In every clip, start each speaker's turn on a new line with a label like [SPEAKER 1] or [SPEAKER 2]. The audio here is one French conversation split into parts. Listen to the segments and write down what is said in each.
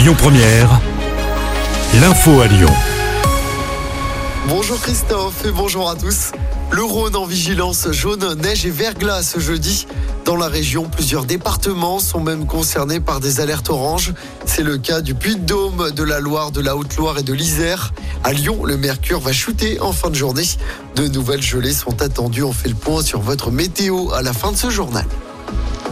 [SPEAKER 1] Lyon Première, l'info à Lyon.
[SPEAKER 2] Bonjour Christophe et bonjour à tous. Le Rhône en vigilance jaune, neige et verglas ce jeudi. Dans la région, plusieurs départements sont même concernés par des alertes oranges. C'est le cas du Puy-de-Dôme, de la Loire, de la Haute-Loire et de l'Isère. À Lyon, le mercure va chuter en fin de journée. De nouvelles gelées sont attendues. On fait le point sur votre météo à la fin de ce journal.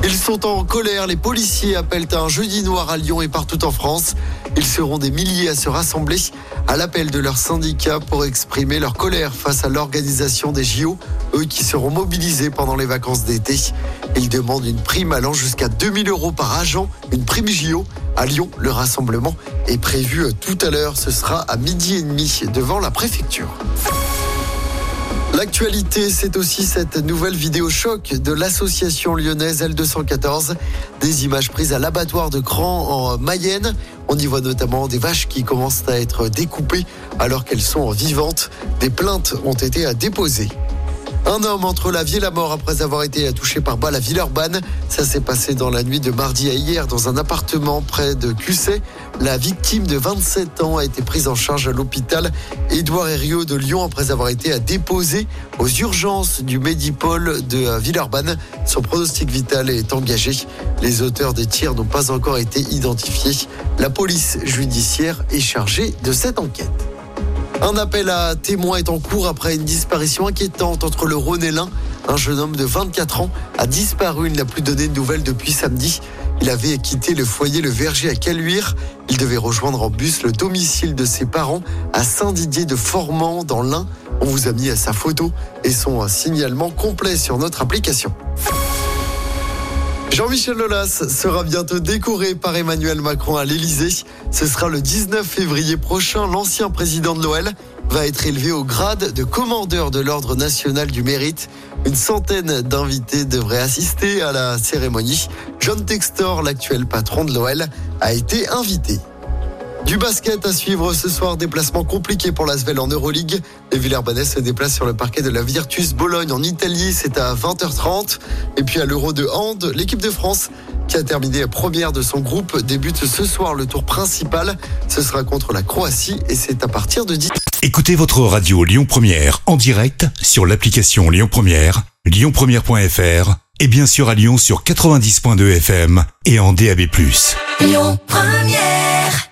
[SPEAKER 2] Ils sont en colère. Les policiers appellent à un jeudi noir à Lyon et partout en France. Ils seront des milliers à se rassembler à l'appel de leur syndicat pour exprimer leur colère face à l'organisation des JO, eux qui seront mobilisés pendant les vacances d'été. Ils demandent une prime allant jusqu'à 2000 euros par agent, une prime JO. À Lyon, le rassemblement est prévu tout à l'heure. Ce sera à midi et demi devant la préfecture. L'actualité, c'est aussi cette nouvelle vidéo choc de l'association lyonnaise L214. Des images prises à l'abattoir de Cran en Mayenne. On y voit notamment des vaches qui commencent à être découpées alors qu'elles sont vivantes. Des plaintes ont été déposées. Un homme entre la vie et la mort après avoir été touché par balle à Villeurbanne. Ça s'est passé dans la nuit de mardi à hier dans un appartement près de Cusset. La victime de 27 ans a été prise en charge à l'hôpital Édouard Herriot de Lyon après avoir été déposé aux urgences du Médipôle de Villeurbanne. Son pronostic vital est engagé. Les auteurs des tirs n'ont pas encore été identifiés. La police judiciaire est chargée de cette enquête. Un appel à témoins est en cours après une disparition inquiétante entre le Rhône et l'Ain. Un jeune homme de 24 ans a disparu. Il n'a plus donné de nouvelles depuis samedi. Il avait quitté le foyer Le Verger à Caluire. Il devait rejoindre en bus le domicile de ses parents à Saint-Didier de Formand dans l'Ain. On vous a mis à sa photo et son signalement complet sur notre application. Jean-Michel Lolas sera bientôt décoré par Emmanuel Macron à l'Elysée. Ce sera le 19 février prochain. L'ancien président de l'OL va être élevé au grade de commandeur de l'Ordre national du mérite. Une centaine d'invités devraient assister à la cérémonie. John Textor, l'actuel patron de l'OL, a été invité. Du basket à suivre ce soir, déplacement compliqué pour l'Asvel en Euroleague. Les Villers-Banais se déplacent sur le parquet de la Virtus Bologne en Italie, c'est à 20h30. Et puis à l'Euro de Hand, l'équipe de France qui a terminé première de son groupe débute ce soir le tour principal. Ce sera contre la Croatie et c'est à partir de 10.
[SPEAKER 1] Écoutez votre radio Lyon Première en direct sur l'application Lyon Première, lyonpremière.fr et bien sûr à Lyon sur 90.2 FM et en DAB+.
[SPEAKER 3] Lyon Première